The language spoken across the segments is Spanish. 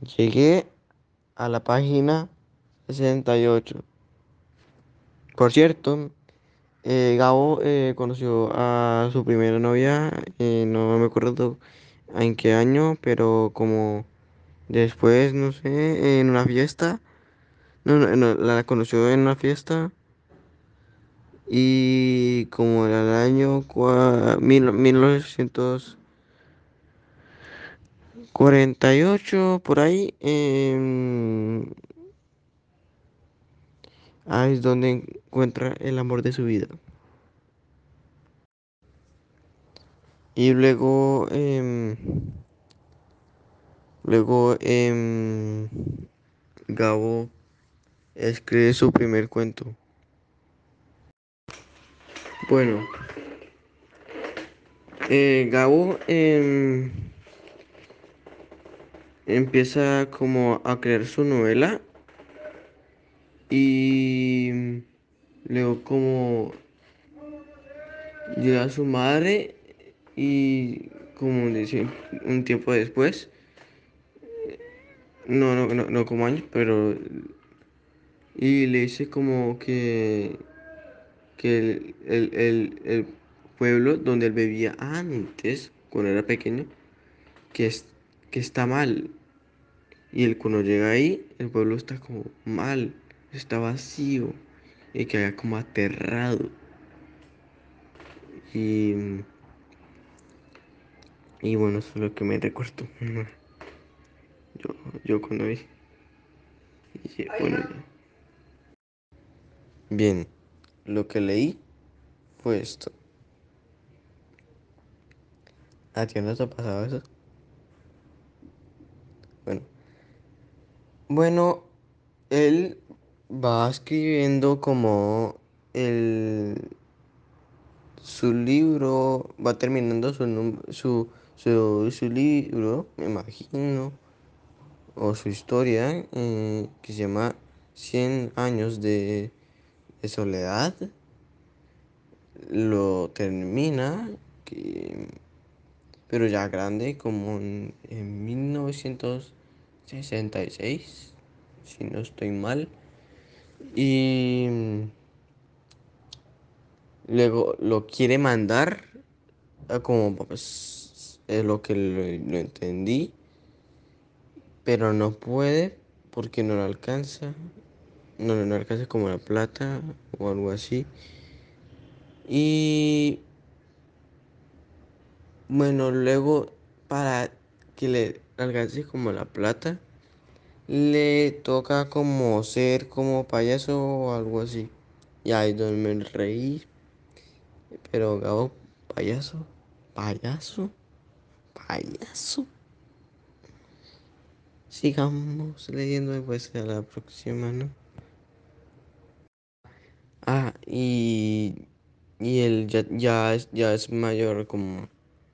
Llegué a la página 68. Por cierto, eh, Gabo eh, conoció a su primera novia, eh, no me acuerdo en qué año, pero como después, no sé, en una fiesta. No, no, no, la conoció en una fiesta. Y como era el año cua- mil, 1948, por ahí, em, ahí es donde encuentra el amor de su vida. Y luego, em, luego em, Gabo escribe su primer cuento. Bueno, eh, Gabo empieza como a crear su novela y luego como llega su madre y como dice un tiempo después, no, no, no, no como años, pero y le dice como que que el, el, el, el pueblo donde él vivía antes, cuando era pequeño, que, es, que está mal. Y él cuando llega ahí, el pueblo está como mal, está vacío, y queda como aterrado. Y, y bueno, eso es lo que me recuerdo. Yo, yo cuando vi. Y, bueno, ya. Bien, lo que leí fue esto. ¿A ti no te ha pasado eso? Bueno, él va escribiendo como el su libro va terminando su, su, su, su libro, me imagino, o su historia, eh, que se llama 100 años de, soledad. Lo termina, que- pero ya grande, como en, en 1966, si no estoy mal. Y luego lo quiere mandar como pues es lo que lo, lo entendí, pero no puede porque no le alcanza, no no alcanza como la plata o algo así. Y bueno, luego para que le alcance como la plata, le toca como ser como payaso o algo así. Y ahí donde me reí, pero Gabo, payaso, payaso, payaso. Sigamos leyendo después a la próxima, ¿no? Ah, y, y él ya, ya, es, ya es mayor como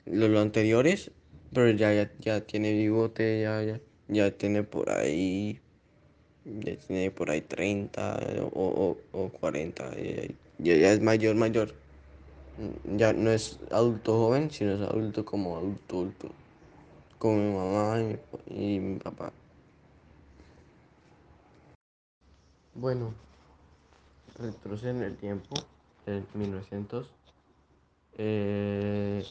lo, lo anteriores, pero ya, ya, ya tiene bigote, ya, ya, ya tiene por ahí, ya tiene por ahí 30 o, o, o 40, ya, ya, es mayor, mayor. Ya no es adulto joven, sino es adulto como adulto, adulto, como mi mamá y mi, y mi papá. Bueno. retrocede en el tiempo, en 1900. Eh,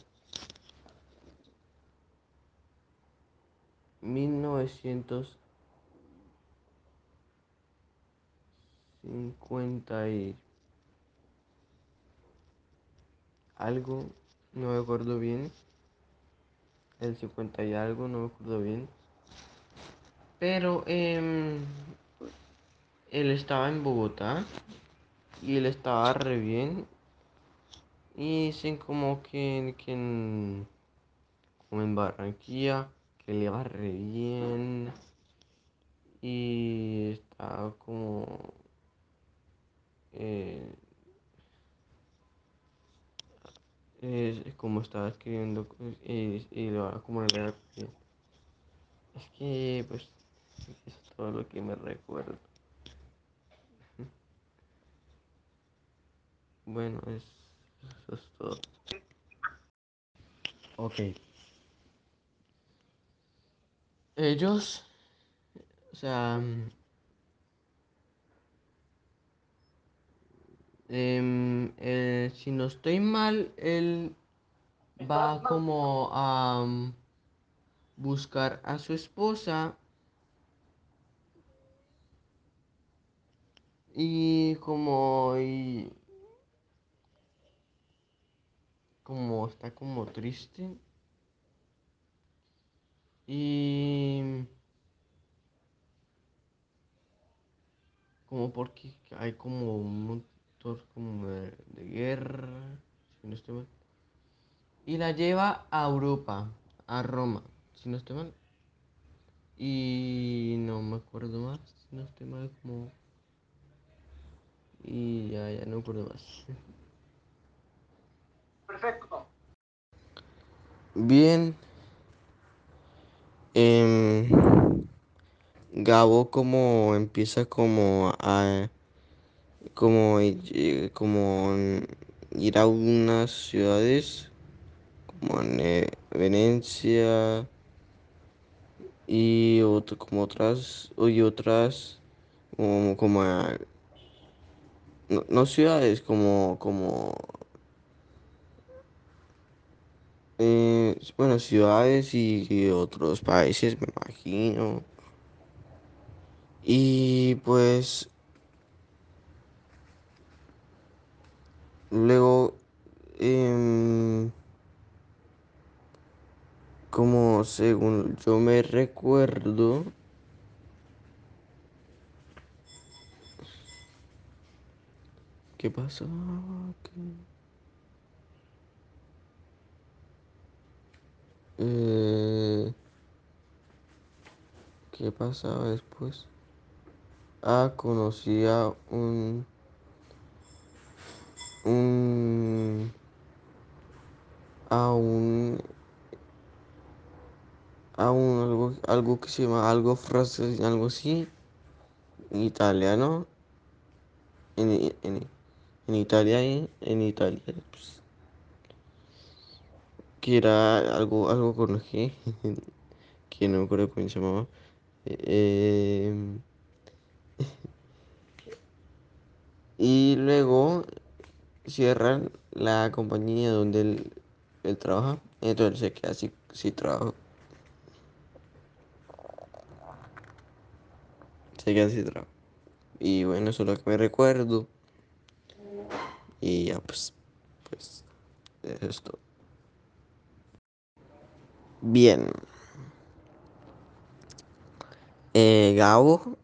1950 y algo, no me acuerdo bien. El 50 y algo, no me acuerdo bien. Pero em, él estaba en Bogotá y él estaba re bien. Y dicen como que, que en, como en Barranquilla, que le iba re bien. Y estaba como eh, es como estaba escribiendo y, y lo hago como leer. Es que, pues, es todo lo que me recuerdo. Bueno, es, eso es todo. Ok. Ellos O sea, em, eh, si no estoy mal, él va como a mm, buscar a su esposa. Y como y como está como triste y como porque hay como un motor como de, de guerra, si no estoy mal. Y la lleva a Europa, a Roma, si no estoy mal. Y no me acuerdo más, si no estoy mal, como... Y ya, ya no me acuerdo más. Perfecto. Bien. Em, Gabo como empieza como a como eh, como ir a unas ciudades como en eh, Venecia y otro, como otras y otras como, como no, no ciudades como como eh, bueno ciudades y, otros países me imagino y pues luego em, como según yo me recuerdo ¿Qué pasó? ¿Qué, eh, ¿qué pasaba después? Ah, conocí a un, un, a un, a un, algo, algo que se llama, algo francés, algo así, en italiano, en, en, en Italia, en, en Italia, pues, que era algo, algo con G, que no me acuerdo cómo se llamaba. Eh, y luego cierran la compañía donde él, él trabaja, entonces se queda así, sin trabajo. Se queda sin trabajo. Y bueno, eso es lo que me recuerdo. Y ya pues, pues, eso es todo. Bien. Eh, Gabo,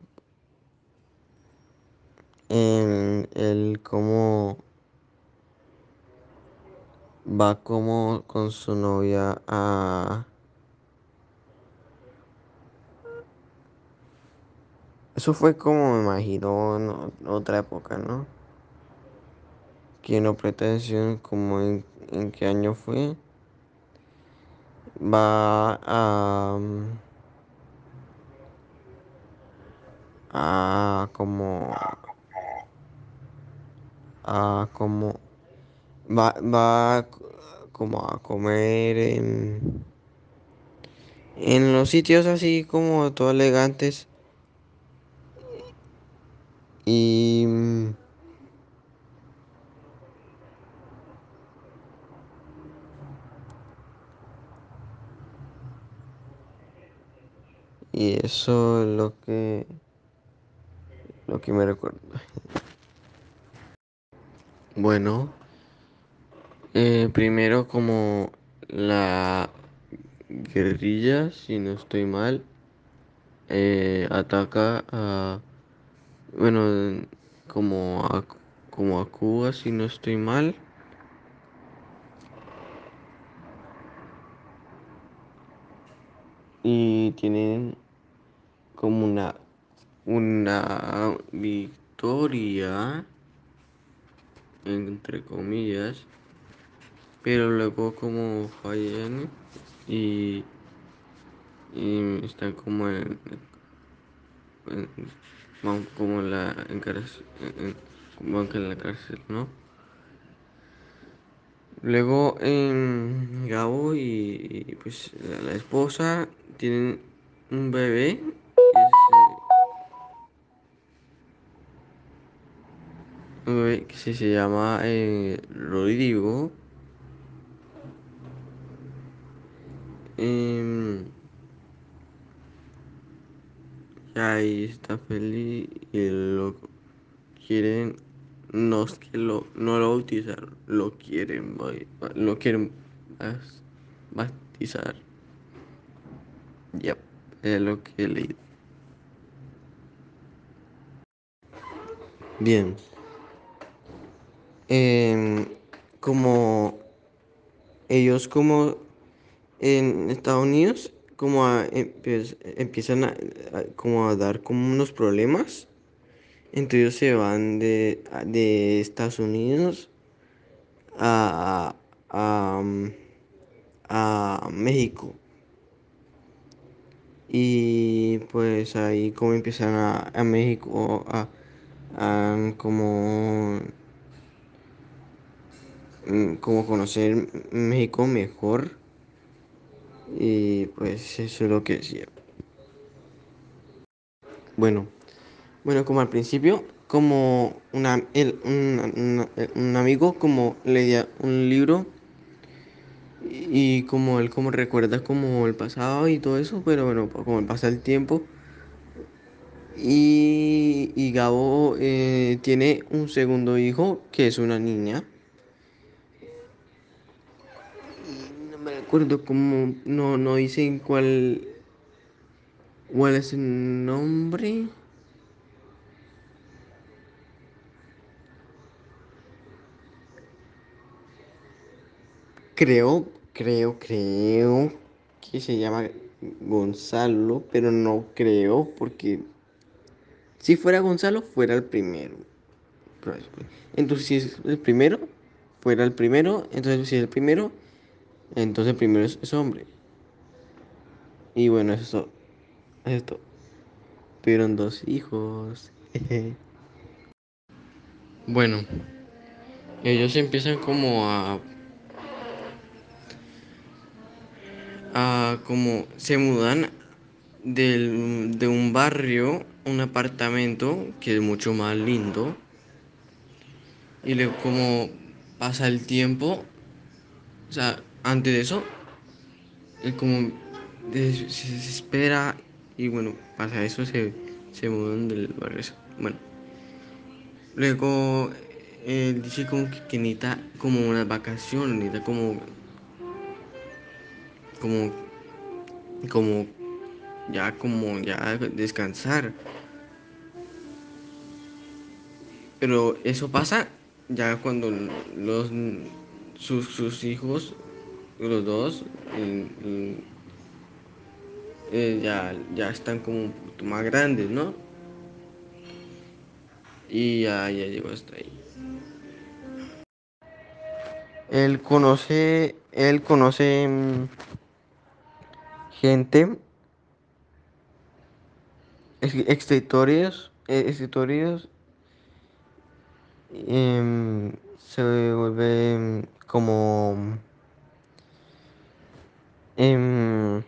en el cómo va como con su novia a... Eso fue como me imagino en otra época, ¿no? Que no presta atención como en qué año fue. Va a... a como a como va va como a comer en en los sitios así como todo elegantes y y eso es lo que lo que me recuerdo bueno eh, primero como la guerrilla si no estoy mal eh, ataca a bueno como a como a Cuba si no estoy mal tienen como una una victoria entre comillas pero luego como fallan y, y están como en, en- como en la en cárcel, en- en la cárcel no Luego en Gabo y, pues la, esposa tienen un bebé. Es, eh, un bebé que se, llama eh, Rodrigo. Eh, em, y ahí está feliz y lo quieren no es que lo, no lo bautizaron, lo quieren, lo quieren bautizar. Yep, es lo que he leído. Bien. Em, como ellos como en Estados Unidos como a, empe- empiezan a, a- como a dar como unos problemas. Entonces ellos se van de, de Estados Unidos a, a, a México. Y pues ahí como empiezan a, a México a, a como, mm, como conocer México mejor. Y pues eso es lo que decía. Bueno, bueno, como al principio, como una, el- un, un amigo como leía un libro y como él como recuerda como el pasado y todo eso, pero bueno, como pasa el tiempo y, y Gabo eh, tiene un segundo hijo que es una niña. No me acuerdo cómo, no, no dicen cuál, cuál es el nombre. Creo, creo, creo que se llama Gonzalo, pero no creo porque si fuera Gonzalo fuera el primero. Entonces si es el primero, fuera el primero, entonces si es el primero, entonces el primero es, hombre. Y bueno, eso es esto. Tuvieron dos hijos. Bueno, ellos empiezan como a, a como se mudan del- de un barrio, un apartamento que es mucho más lindo. Y luego como pasa el tiempo, o sea, antes de eso, él como se desespera y bueno, pasa eso, se, se mudan del barrio. Bueno, luego él dice como que, que necesita como unas vacaciones, necesita como, como, como, ya como, ya descansar. Pero eso pasa ya cuando los, sus, sus hijos, los dos, eh, ya, ya están como un poquito más grandes, ¿no? Y ya, ya llegó hasta ahí. Él conoce, él conoce mm, gente, es- escritores, eh, escritores, em, se vuelve como, em,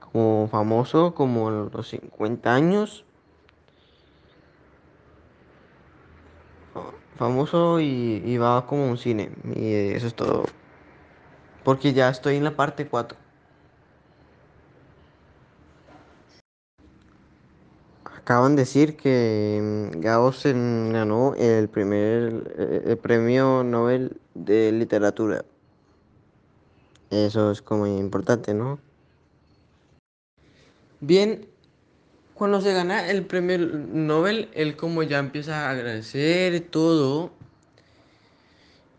como famoso, como los 50 años, famoso y, y va como un cine, y eso es todo. Porque ya estoy en la parte 4. Acaban de decir que mm, Gauss en- ganó el primer eh, el premio Nobel de literatura. Eso es como importante, ¿no? Bien, cuando se gana el premio Nobel, él como ya empieza a agradecer todo,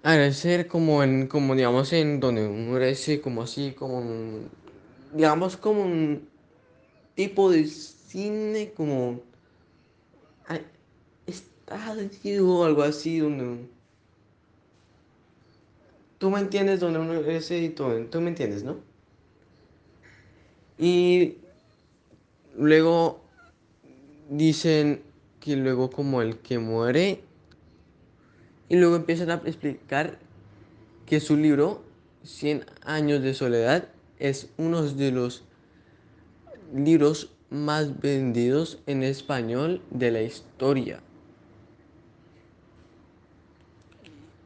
agradecer como en, como digamos en donde uno agradece como así, como digamos como un tipo de cine, como estadio o algo así, donde tú me entiendes, donde uno ese y todo, tú me entiendes, ¿no? Y luego dicen que luego como el que muere y luego empiezan a explicar que su libro, Cien años de soledad, es uno de los libros más vendidos en español de la historia.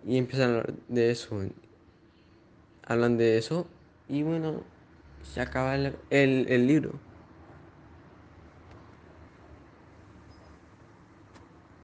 Y empiezan a hablar de eso. Hablan de eso y bueno, se acaba el, el, el libro.